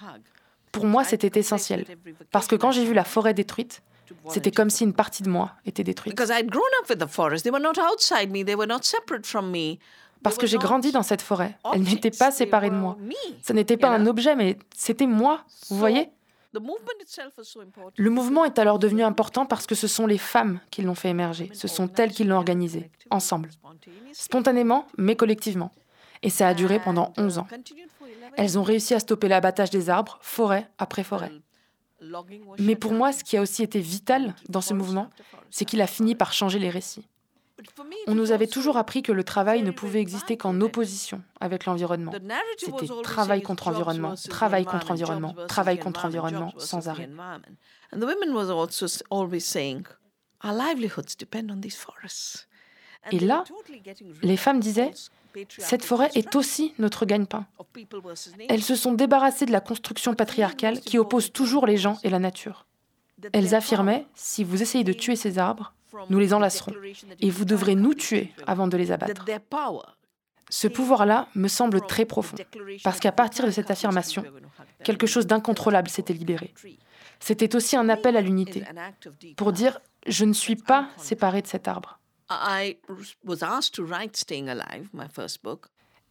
Speaker 15: Pour moi, c'était essentiel, parce que quand j'ai vu la forêt détruite, C'était comme si une partie de moi était détruite. Parce que j'ai grandi dans cette forêt. Elle n'était pas séparée de moi. Ce n'était pas un objet, mais c'était moi. Vous voyez? le mouvement est alors devenu important parce que ce sont les femmes qui l'ont fait émerger, ce sont elles qui l'ont organisé, ensemble, spontanément, mais collectivement. Et ça a duré pendant 11 ans. Elles ont réussi à stopper l'abattage des arbres, forêt après forêt. Mais pour moi, ce qui a aussi été vital dans ce mouvement, c'est qu'il a fini par changer les récits. On nous avait toujours appris que le travail ne pouvait exister qu'en opposition avec l'environnement. C'était travail contre environnement, travail contre environnement, travail contre environnement sans arrêt. Et là, les femmes disaient, cette forêt est aussi notre gagne-pain. Elles se sont débarrassées de la construction patriarcale qui oppose toujours les gens et la nature. Elles affirmaient, si vous essayez de tuer ces arbres, nous les enlacerons, et vous devrez nous tuer avant de les abattre. Ce pouvoir-là me semble très profond, parce qu'à partir de cette affirmation, quelque chose d'incontrôlable s'était libéré. C'était aussi un appel à l'unité, pour dire ⁇ je ne suis pas séparé de cet arbre ⁇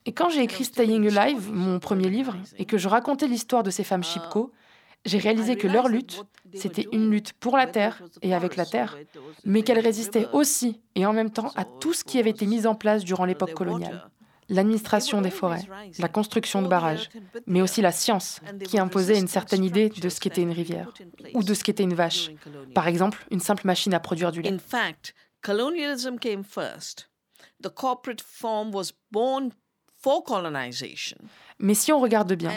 Speaker 15: Et quand j'ai écrit Staying Alive, mon premier livre, et que je racontais l'histoire de ces femmes Chipko, j'ai réalisé que leur lutte, c'était une lutte pour la terre et avec la terre, mais qu'elles résistaient aussi et en même temps à tout ce qui avait été mis en place durant l'époque coloniale. L'administration des forêts, la construction de barrages, mais aussi la science qui imposait une certaine idée de ce qu'était une rivière ou de ce qu'était une vache. Par exemple, une simple machine à produire du lait. Mais si on regarde bien,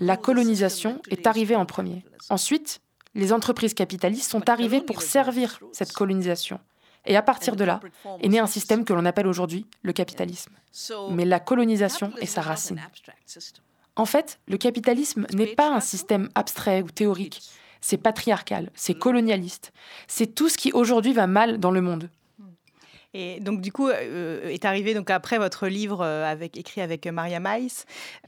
Speaker 15: la colonisation est arrivée en premier. Ensuite, les entreprises capitalistes sont arrivées pour servir cette colonisation. Et à partir de là est né un système que l'on appelle aujourd'hui le capitalisme. Mais la colonisation est sa racine. En fait, le capitalisme n'est pas un système abstrait ou théorique. C'est patriarcal, c'est colonialiste. C'est tout ce qui aujourd'hui va mal dans le monde.
Speaker 6: Et donc, du coup, euh, est arrivé donc après votre livre euh, écrit avec Maria Mais.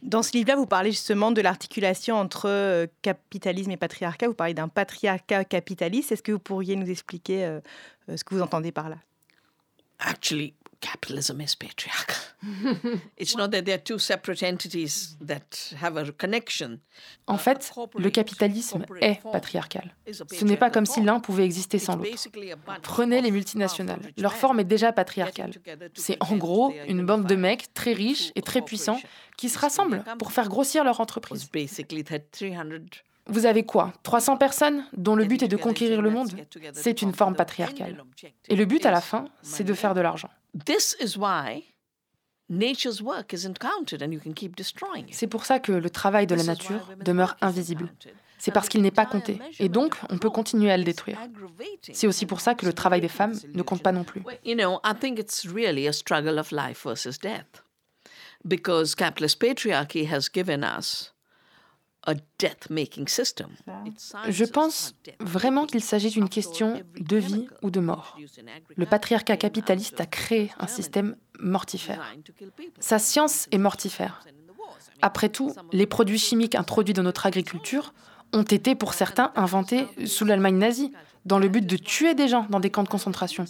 Speaker 6: Dans ce livre-là, vous parlez justement de l'articulation entre euh, capitalisme et patriarcat. Vous parlez d'un patriarcat capitaliste. Est-ce que vous pourriez nous expliquer ce que vous entendez par là?
Speaker 14: Actually, capitalism is patriarchal. It's not that there are two separate entities that have a connection.
Speaker 15: En fait, le capitalisme est patriarcal. Ce n'est pas comme si l'un pouvait exister sans l'autre. Prenez les multinationales. Leur forme est déjà patriarcale. C'est en gros une bande de mecs très riches et très puissants qui se rassemblent pour faire grossir leur entreprise. Vous avez quoi 300 personnes dont le but est de conquérir le monde C'est une forme patriarcale. Et le but à la fin, c'est de faire de l'argent. C'est pour ça que le travail de la nature demeure invisible. C'est parce qu'il n'est pas compté. Et donc, on peut continuer à le détruire. C'est aussi pour ça que le travail des femmes ne compte pas non plus.
Speaker 14: Because capitalist patriarchy has given us
Speaker 15: je pense vraiment qu'il s'agit d'une question de vie ou de mort. Le patriarcat capitaliste a créé un système mortifère. Sa science est mortifère. Après tout, les produits chimiques introduits dans notre agriculture ont été pour certains inventés sous l'Allemagne nazie, dans le but de tuer des gens dans des camps de concentration.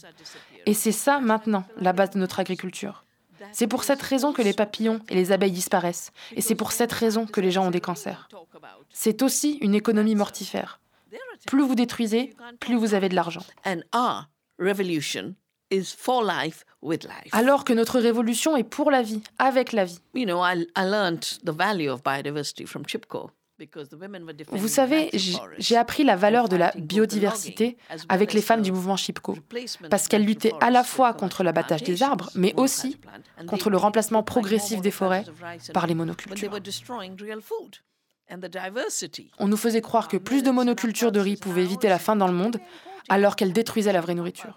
Speaker 15: Et c'est ça maintenant la base de notre agriculture. C'est pour cette raison que les papillons et les abeilles disparaissent. Et c'est pour cette raison que les gens ont des cancers. C'est aussi une économie mortifère. Plus vous détruisez, plus vous avez de l'argent. Alors que notre révolution est pour la vie, avec la vie. Vous savez, j'ai appris la valeur de la biodiversité avec les femmes du mouvement Chipko, parce qu'elles luttaient à la fois contre l'abattage des arbres, mais aussi contre le remplacement progressif des forêts par les monocultures. On nous faisait croire que plus de monocultures de riz pouvaient éviter la faim dans le monde, alors qu'elles détruisaient la vraie nourriture.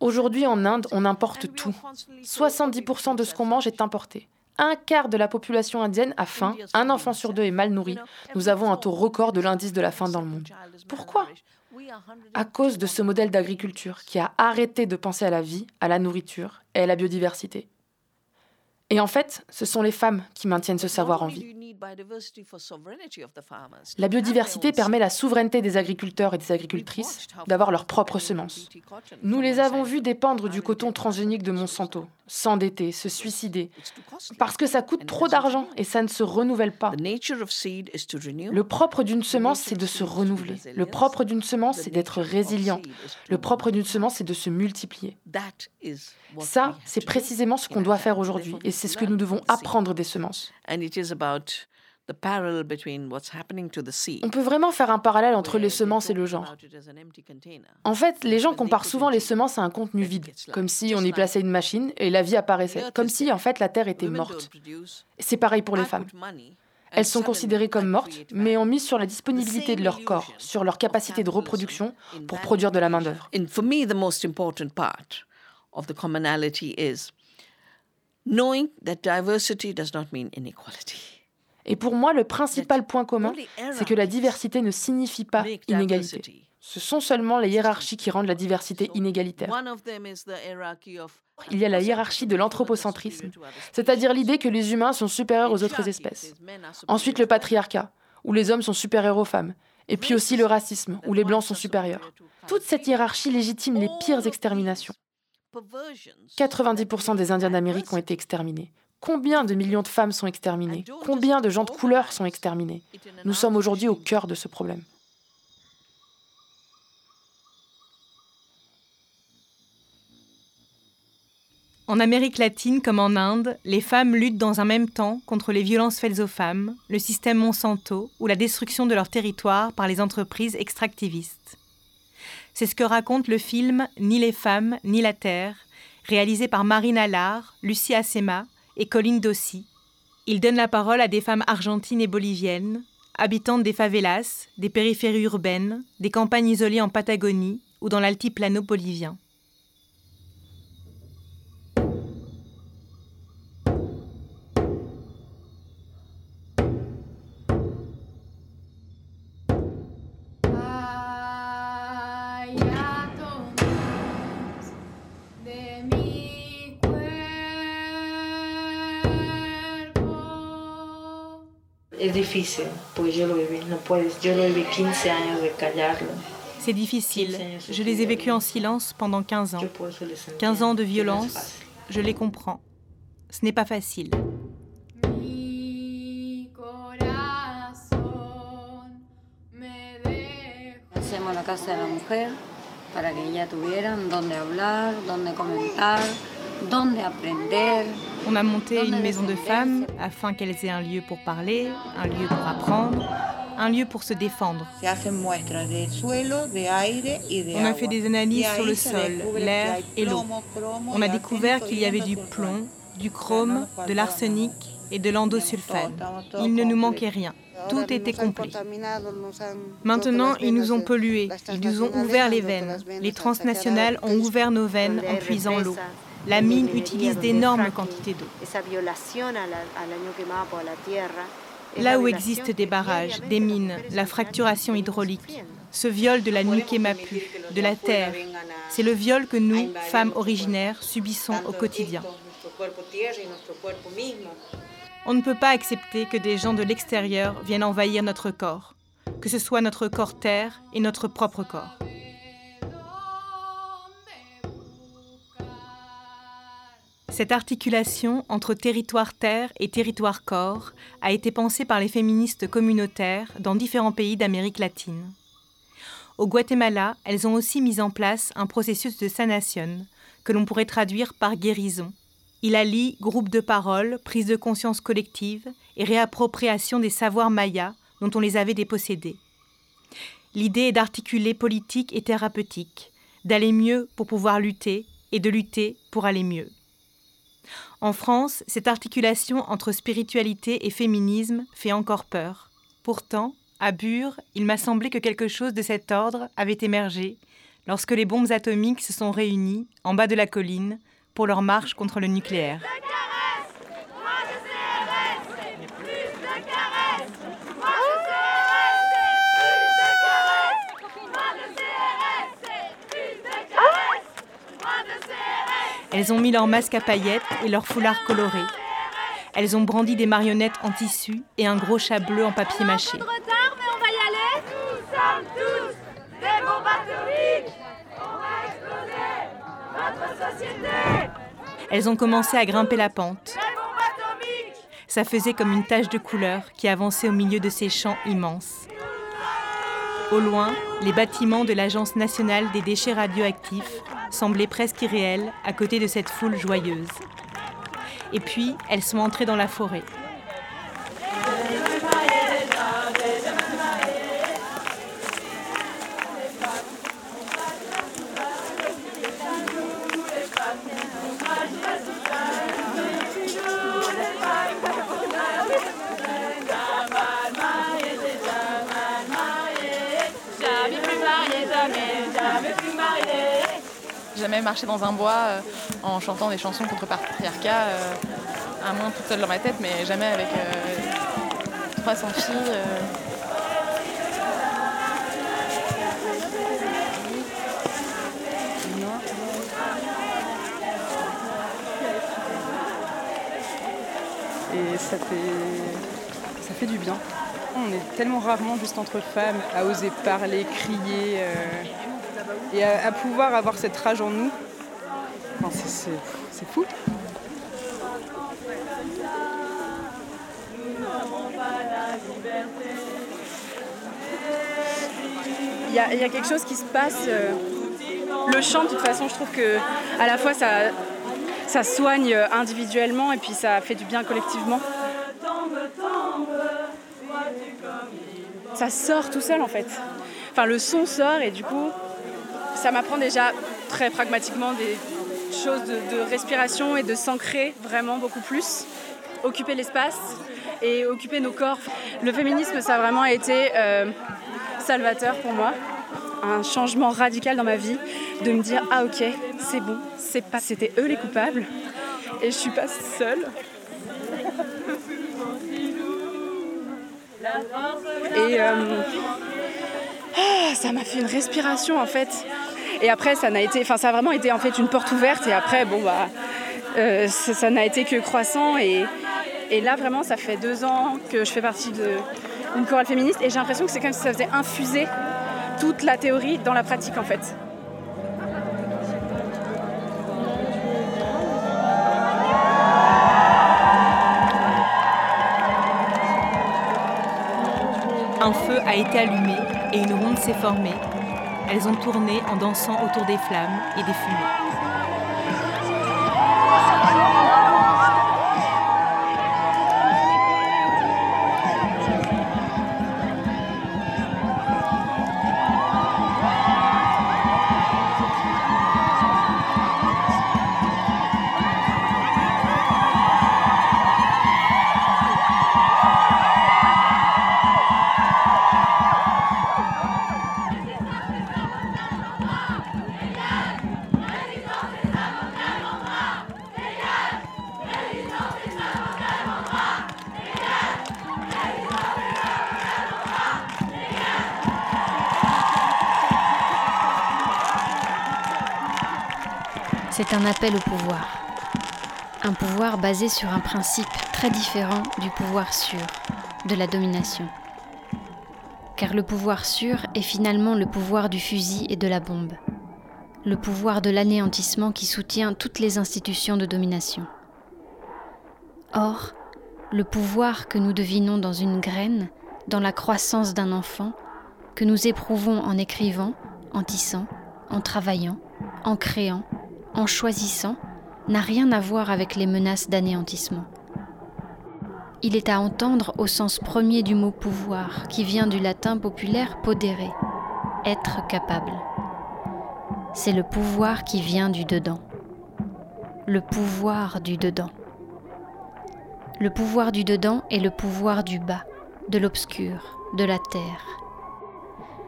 Speaker 15: Aujourd'hui, en Inde, on importe tout. 70% de ce qu'on mange est importé un quart de la population indienne a faim, un enfant sur deux est mal nourri. Nous avons un taux record de l'indice de la faim dans le monde. Pourquoi? À cause de ce modèle d'agriculture qui a arrêté de penser à la vie, à la nourriture et à la biodiversité. Et en fait, ce sont les femmes qui maintiennent ce savoir en vie. La biodiversité permet la souveraineté des agriculteurs et des agricultrices d'avoir leurs propres semences. Nous les avons vus dépendre du coton transgénique de Monsanto, s'endetter, se suicider, parce que ça coûte trop d'argent et ça ne se renouvelle pas. Le propre d'une semence, c'est de se renouveler. Le propre d'une semence, c'est d'être résilient. Le propre d'une semence, c'est de se multiplier. Ça, c'est précisément ce qu'on doit faire aujourd'hui et c'est ce que nous devons apprendre des semences. On peut vraiment faire un parallèle entre les semences et le genre. En fait, les gens comparent souvent les semences à un contenu vide, comme si on y plaçait une machine et la vie apparaissait, comme si en fait la Terre était morte. C'est pareil pour les femmes. Elles sont considérées comme mortes, mais on mise sur la disponibilité de leur corps, sur leur capacité de reproduction pour produire de la main-d'œuvre.
Speaker 14: of the commonality is knowing that diversity does not mean inequality.
Speaker 15: Et pour moi, le principal point commun, c'est que la diversité ne signifie pas inégalité. Ce sont seulement les hiérarchies qui rendent la diversité inégalitaire. Il y a la hiérarchie de l'anthropocentrisme, c'est-à-dire l'idée que les humains sont supérieurs aux autres espèces. Ensuite, le patriarcat, où les hommes sont supérieurs aux femmes. Et puis aussi le racisme, où les blancs sont supérieurs. Toute cette hiérarchie légitime les pires exterminations. 90% des Indiens d'Amérique ont été exterminés. Combien de millions de femmes sont exterminées? Combien de gens de couleur sont exterminés? Nous sommes aujourd'hui au cœur de ce problème.
Speaker 6: En Amérique latine comme en Inde, les femmes luttent dans un même temps contre les violences faites aux femmes, le système Monsanto ou la destruction de leur territoire par les entreprises extractivistes. C'est ce que raconte le film Ni les femmes, ni la terre, réalisé par Marine Allard, Lucie Assema et Colline Dossi. Il donne la parole à des femmes argentines et boliviennes, habitantes des favelas, des périphéries urbaines, des campagnes isolées en Patagonie ou dans l'altiplano bolivien.
Speaker 16: Es difícil, porque yo lo viví, no puedes, yo lo viví 15 años de callarlo.
Speaker 6: C'est difficile. Je les ai vécus en silence pendant 15 ans. 15 ans de violence, je les comprends. Ce n'est pas facile.
Speaker 17: Hacemos la casa de la mujer para que ella tuviera donde hablar, donde comentar, donde aprender.
Speaker 6: On a monté une maison de femmes afin qu'elles aient un lieu pour parler, un lieu pour apprendre, un lieu pour se défendre. On a fait des analyses sur le sol, l'air et l'eau. On a découvert qu'il y avait du plomb, du chrome, de l'arsenic et de l'endosulfane. Il ne nous manquait rien. Tout était complet. Maintenant, ils nous ont pollués, ils nous ont ouvert les veines. Les transnationales ont ouvert nos veines en puisant l'eau. La mine utilise d'énormes quantités d'eau. Là où existent des barrages, des mines, la fracturation hydraulique, ce viol de la Nukemapu, de la terre, c'est le viol que nous, femmes originaires, subissons au quotidien. On ne peut pas accepter que des gens de l'extérieur viennent envahir notre corps, que ce soit notre corps terre et notre propre corps. Cette articulation entre territoire terre et territoire corps a été pensée par les féministes communautaires dans différents pays d'Amérique latine. Au Guatemala, elles ont aussi mis en place un processus de sanation, que l'on pourrait traduire par guérison. Il allie groupe de parole, prise de conscience collective et réappropriation des savoirs mayas dont on les avait dépossédés. L'idée est d'articuler politique et thérapeutique, d'aller mieux pour pouvoir lutter et de lutter pour aller mieux. En France, cette articulation entre spiritualité et féminisme fait encore peur. Pourtant, à Bure, il m'a semblé que quelque chose de cet ordre avait émergé lorsque les bombes atomiques se sont réunies en bas de la colline pour leur marche contre le nucléaire. Elles ont mis leurs masques à paillettes et leurs foulards colorés. Elles ont brandi des marionnettes en tissu et un gros chat bleu en papier mâché. Elles ont commencé à grimper la pente. Ça faisait comme une tache de couleur qui avançait au milieu de ces champs immenses. Au loin, les bâtiments de l'Agence nationale des déchets radioactifs semblaient presque irréels à côté de cette foule joyeuse. Et puis, elles sont entrées dans la forêt.
Speaker 18: Jamais marché dans un bois euh, en chantant des chansons contre patriarcat, euh, à moins toute seule dans ma tête, mais jamais avec euh, 300 filles. euh.
Speaker 12: Et ça fait, ça fait du bien. On est tellement rarement juste entre femmes à oser parler, crier et à, pouvoir avoir cette rage en nous. C'est fou.
Speaker 19: Il y, a, il y a quelque chose qui se passe. euh, le chant, de toute façon, je trouve que à la fois ça, ça soigne euh, individuellement et puis ça fait du bien collectivement. Ça sort tout seul en fait. Enfin, le son sort et du coup, ça m'apprend déjà très pragmatiquement des choses de, respiration et de s'ancrer vraiment beaucoup plus, occuper l'espace et occuper nos corps. Le féminisme, ça a vraiment été euh, salvateur pour moi, un changement radical dans ma vie, de me dire ah ok, c'est bon, c'est pas, c'était eux les coupables et je suis pas seule. Et euh, ah, ça m'a fait une respiration en fait. Et après, ça été, ça a vraiment été en fait une porte ouverte. Et après, bon bah, euh, ça ça n'a été que croissant. Et, et là, vraiment, ça fait deux ans que je fais partie d'une chorale féministe. Et j'ai l'impression que c'est comme si ça faisait infuser toute la théorie dans la pratique en fait.
Speaker 6: Un feu a été allumé et une ronde s'est formée. Elles ont tourné en dansant autour des flammes et des fumées.
Speaker 2: Un appel au pouvoir. Un pouvoir basé sur un principe très différent du pouvoir sûr, de la domination. Car le pouvoir sûr est finalement le pouvoir du fusil et de la bombe. Le pouvoir de l'anéantissement qui soutient toutes les institutions de domination. Or, le pouvoir que nous devinons dans une graine, dans la croissance d'un enfant, que nous éprouvons en écrivant, en tissant, en travaillant, en créant, en choisissant, n'a rien à voir avec les menaces d'anéantissement. Il est à entendre au sens premier du mot pouvoir, qui vient du latin populaire podere, être capable. C'est le pouvoir qui vient du dedans. Le pouvoir du dedans. Le pouvoir du dedans est le pouvoir du bas, de l'obscur, de la terre.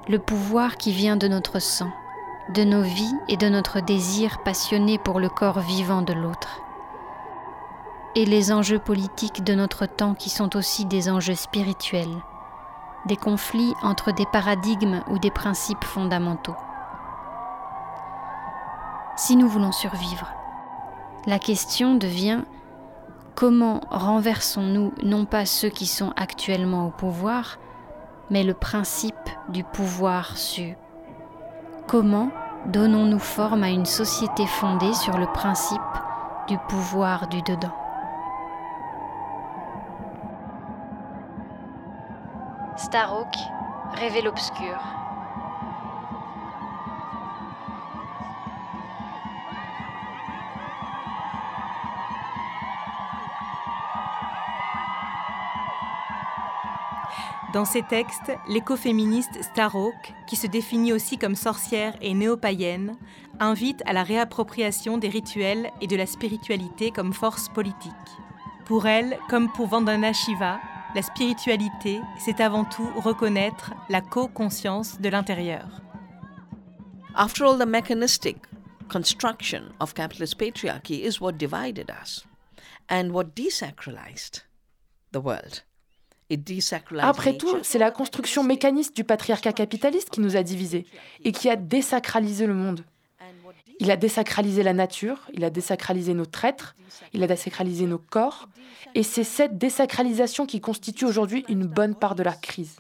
Speaker 2: Le pouvoir qui vient de notre sang, de nos vies et de notre désir passionné pour le corps vivant de l'autre. Et les enjeux politiques de notre temps qui sont aussi des enjeux spirituels, des conflits entre des paradigmes ou des principes fondamentaux. Si nous voulons survivre, la question devient Comment renversons-nous non pas ceux qui sont actuellement au pouvoir, mais le principe du pouvoir su Comment donnons-nous forme à une société fondée sur le principe du pouvoir du dedans? Starhawk, rêver l'obscur.
Speaker 6: Dans ses textes, l'écoféministe Starhawk, qui se définit aussi comme sorcière et néo-païenne, invite à la réappropriation des rituels et de la spiritualité comme force politique. Pour elle, comme pour Vandana Shiva, la spiritualité, c'est avant tout reconnaître la co-conscience de l'intérieur.
Speaker 14: After all, the mechanistic construction of capitalist patriarchy is what divided us and what desacralized the world.
Speaker 15: Après tout, c'est la construction mécaniste du patriarcat capitaliste qui nous a divisés et qui a désacralisé le monde. Il a désacralisé la nature, il a désacralisé nos traîtres, il a désacralisé nos corps, et c'est cette désacralisation qui constitue aujourd'hui une bonne part de la crise.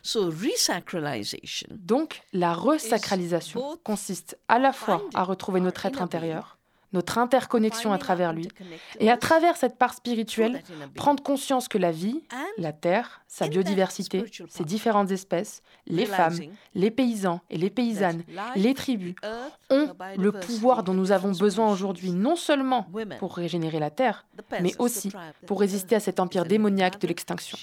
Speaker 15: Donc, la resacralisation consiste à la fois à retrouver notre être intérieur, notre interconnexion à travers lui, et à travers cette part spirituelle, prendre conscience que la vie, la terre, sa biodiversité, ses différentes espèces, les femmes, les paysans et les paysannes, les tribus, ont le pouvoir dont nous avons besoin aujourd'hui, non seulement pour régénérer la terre, mais aussi pour résister à cet empire démoniaque de l'extinction.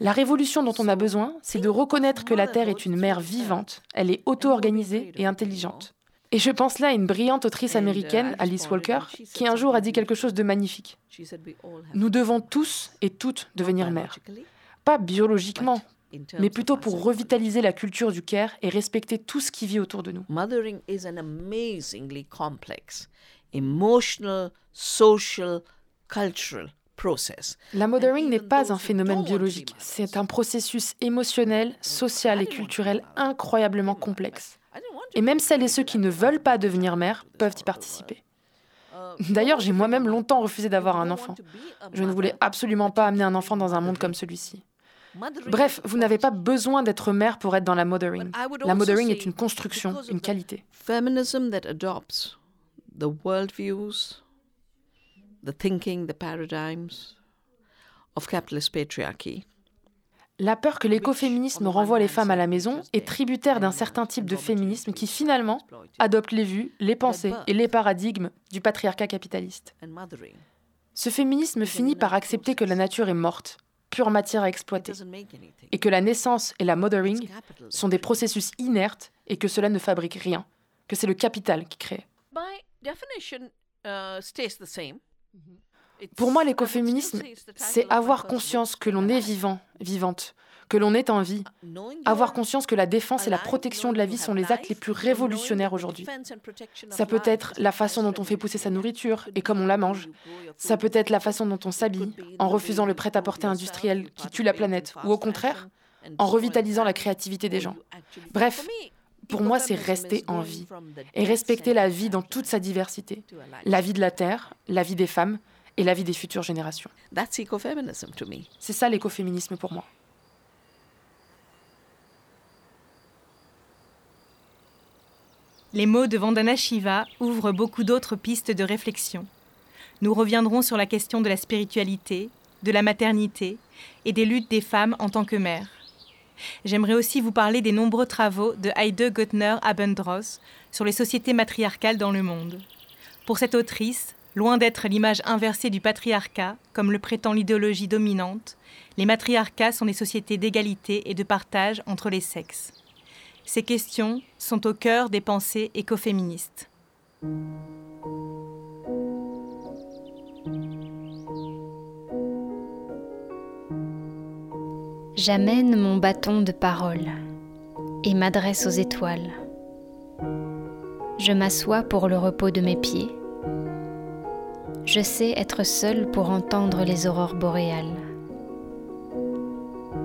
Speaker 15: La révolution dont on a besoin, c'est de reconnaître que la Terre est une mère vivante, elle est auto-organisée et intelligente. Et je pense là à une brillante autrice américaine, Alice Walker, qui un jour a dit quelque chose de magnifique. Nous devons tous et toutes devenir mères. Pas biologiquement, mais plutôt pour revitaliser la culture du care et respecter tout ce qui vit autour de nous.
Speaker 14: Mothering is an amazingly complex, emotional, social, cultural process.
Speaker 15: La mothering n'est pas un phénomène biologique, c'est un processus émotionnel, social et culturel incroyablement complexe. Et même celles et ceux qui ne veulent pas devenir mère peuvent y participer. D'ailleurs, j'ai moi-même longtemps refusé d'avoir un enfant. Je ne voulais absolument pas amener un enfant dans un monde comme celui-ci. Bref, vous n'avez pas besoin d'être mère pour être dans la mothering. La mothering est une construction, une qualité.
Speaker 14: Feminism that adopts the worldviews, the thinking, the paradigms of capitalist patriarchy
Speaker 15: la peur que l'écoféminisme renvoie les femmes à la maison est tributaire d'un certain type de féminisme qui finalement adopte les vues, les pensées et les paradigmes du patriarcat capitaliste. Ce féminisme finit par accepter que la nature est morte, pure matière à exploiter, et que la naissance et la mothering sont des processus inertes et que cela ne fabrique rien, que c'est le capital qui crée. Pour moi, l'écoféminisme, c'est avoir conscience que l'on est vivant, vivante, que l'on est en vie. Avoir conscience que la défense et la protection de la vie sont les actes les plus révolutionnaires aujourd'hui. Ça peut être la façon dont on fait pousser sa nourriture et comme on la mange. Ça peut être la façon dont on s'habille, en refusant le prêt-à-porter industriel qui tue la planète, ou au contraire, en revitalisant la créativité des gens. Bref, pour moi, c'est rester en vie et respecter la vie dans toute sa diversité. La vie de la Terre, la vie des femmes, et la vie des futures générations. C'est ça l'écoféminisme pour moi.
Speaker 6: Les mots de Vandana Shiva ouvrent beaucoup d'autres pistes de réflexion. Nous reviendrons sur la question de la spiritualité, de la maternité et des luttes des femmes en tant que mères. J'aimerais aussi vous parler des nombreux travaux de Heide Göttner Abendross sur les sociétés matriarcales dans le monde. Pour cette autrice, Loin d'être l'image inversée du patriarcat, comme le prétend l'idéologie dominante, les matriarcats sont des sociétés d'égalité et de partage entre les sexes. Ces questions sont au cœur des pensées écoféministes.
Speaker 2: J'amène mon bâton de parole et m'adresse aux étoiles. Je m'assois pour le repos de mes pieds je sais être seule pour entendre les aurores boréales.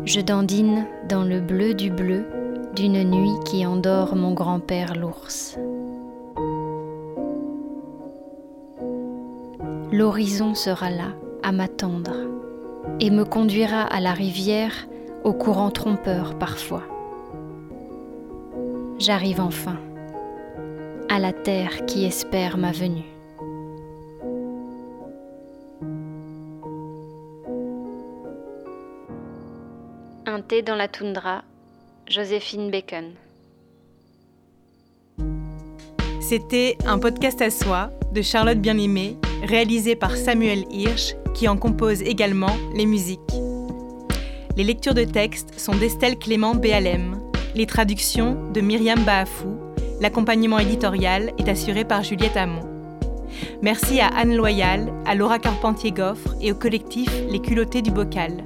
Speaker 2: Je dandine dans le bleu du bleu d'une nuit qui endort mon grand-père l'ours. l'horizon sera là à m'attendre et me conduira à la rivière au courant trompeur parfois. J'arrive enfin à la terre qui espère ma venue. Dans la toundra, Joséphine Bacon.
Speaker 6: C'était un podcast à soi de Charlotte Bien-Aimée, réalisé par Samuel Hirsch, qui en compose également les musiques. Les lectures de textes sont d'Estelle Clément Béalem, les traductions de Myriam Baafou, l'accompagnement éditorial est assuré par Juliette Hamon. Merci à Anne Loyal, à Laura Carpentier-Goffre et au collectif Les Culottés du Bocal.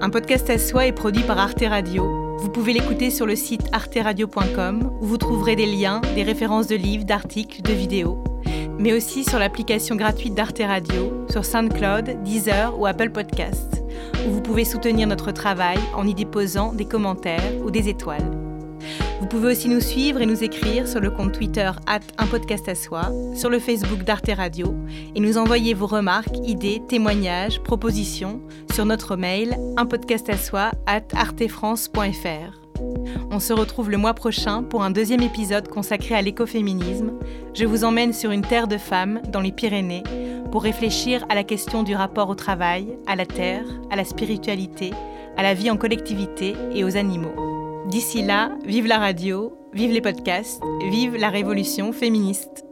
Speaker 6: Un podcast à soi est produit par Arte Radio. Vous pouvez l'écouter sur le site arteradio.com où vous trouverez des liens, des références de livres, d'articles, de vidéos, mais aussi sur l'application gratuite d'Arte Radio, sur SoundCloud, Deezer ou Apple Podcasts, où vous pouvez soutenir notre travail en y déposant des commentaires ou des étoiles. Vous pouvez aussi nous suivre et nous écrire sur le compte Twitter un podcast à soi, sur le Facebook d'Arte Radio et nous envoyer vos remarques, idées, témoignages, propositions sur notre mail un podcast à soi at artefrance.fr. On se retrouve le mois prochain pour un deuxième épisode consacré à l'écoféminisme. Je vous emmène sur une terre de femmes dans les Pyrénées pour réfléchir à la question du rapport au travail, à la terre, à la spiritualité, à la vie en collectivité et aux animaux. D'ici là, vive la radio, vive les podcasts, vive la révolution féministe.